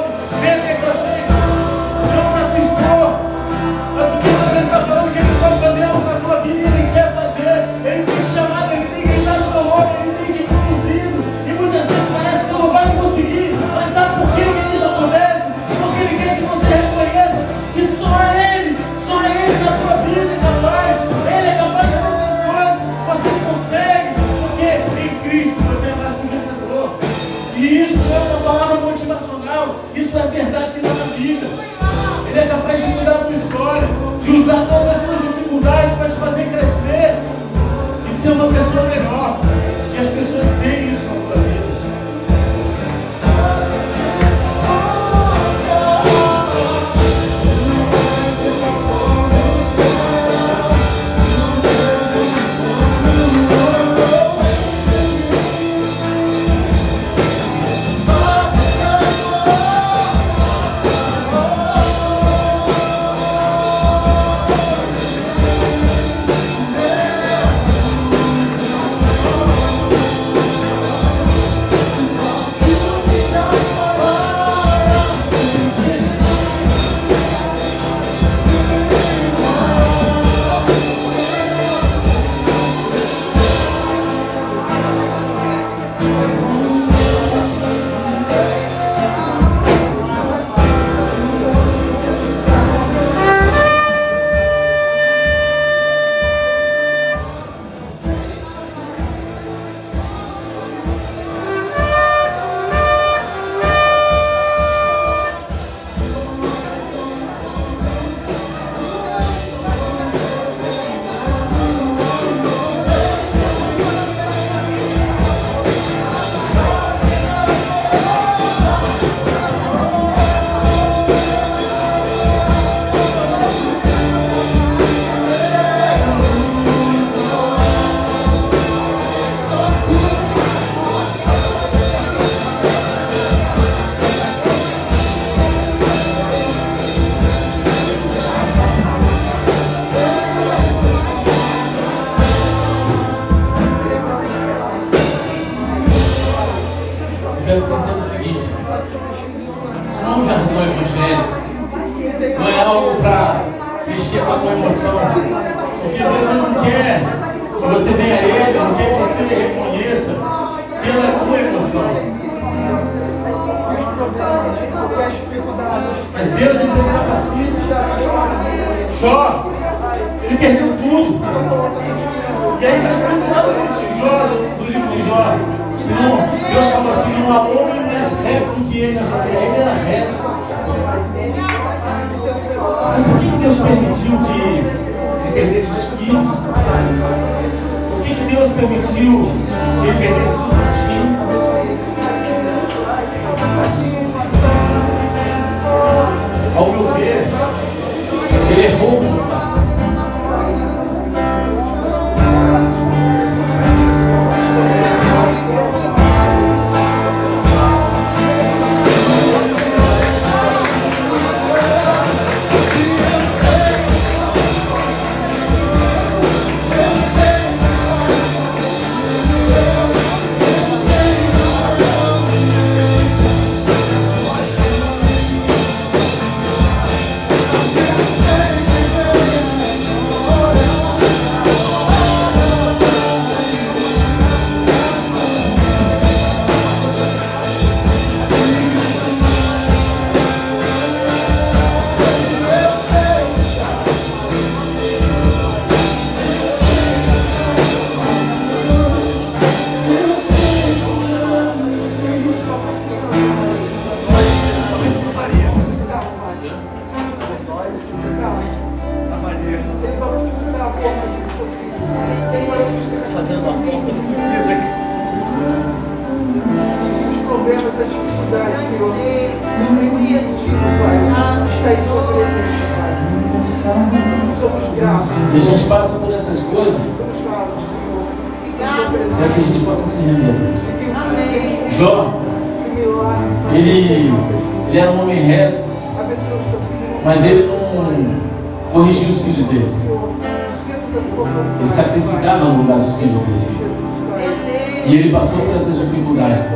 E ele passou por essas dificuldades.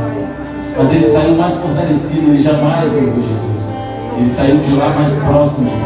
Mas ele saiu mais fortalecido, ele jamais viu Jesus. Ele saiu de lá mais próximo de Deus.